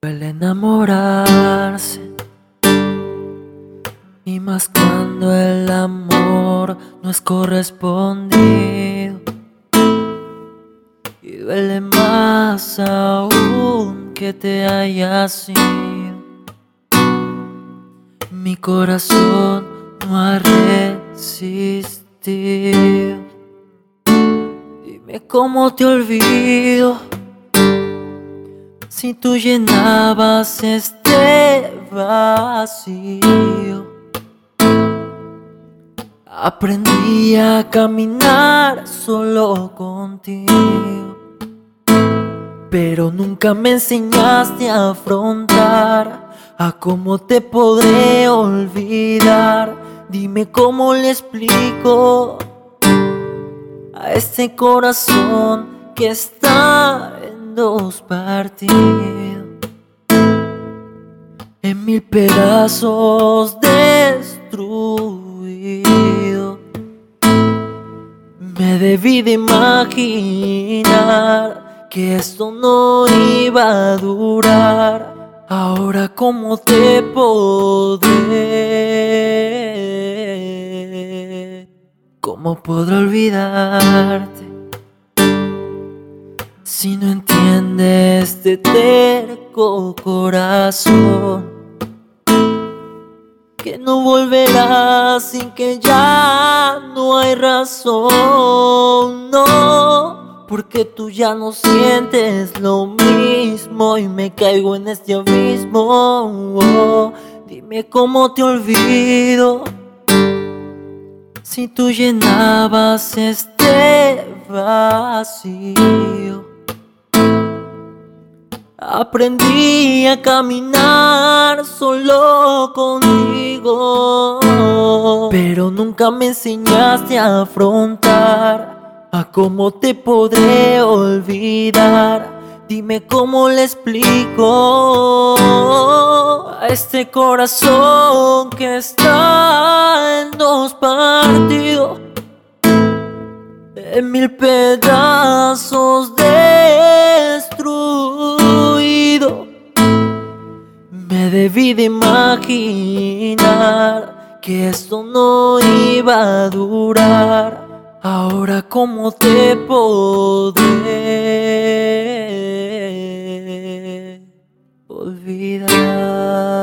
Duele enamorarse y más cuando el amor no es correspondido y duele más aún que te hayas ido. Mi corazón no ha resistido. Dime cómo te olvido si tú llenabas este vacío. Aprendí a caminar solo contigo, pero nunca me enseñaste a afrontar a cómo te podré olvidar. Dime cómo le explico a este corazón que está dos partidos en mil pedazos destruido. Me debí de imaginar que esto no iba a durar. Ahora cómo te podré, cómo podré olvidarte si no entiendes este terco corazón que no volverá sin que ya no hay razón, no, porque tú ya no sientes lo mismo y me caigo en este abismo. dime cómo te olvido si tú llenabas este vacío. Aprendí a caminar solo contigo, pero nunca me enseñaste a afrontar a cómo te podré olvidar. Dime cómo le explico a este corazón que está en dos partidos, en mil pedazos debí de imaginar que esto no iba a durar. Ahora cómo te podré olvidar.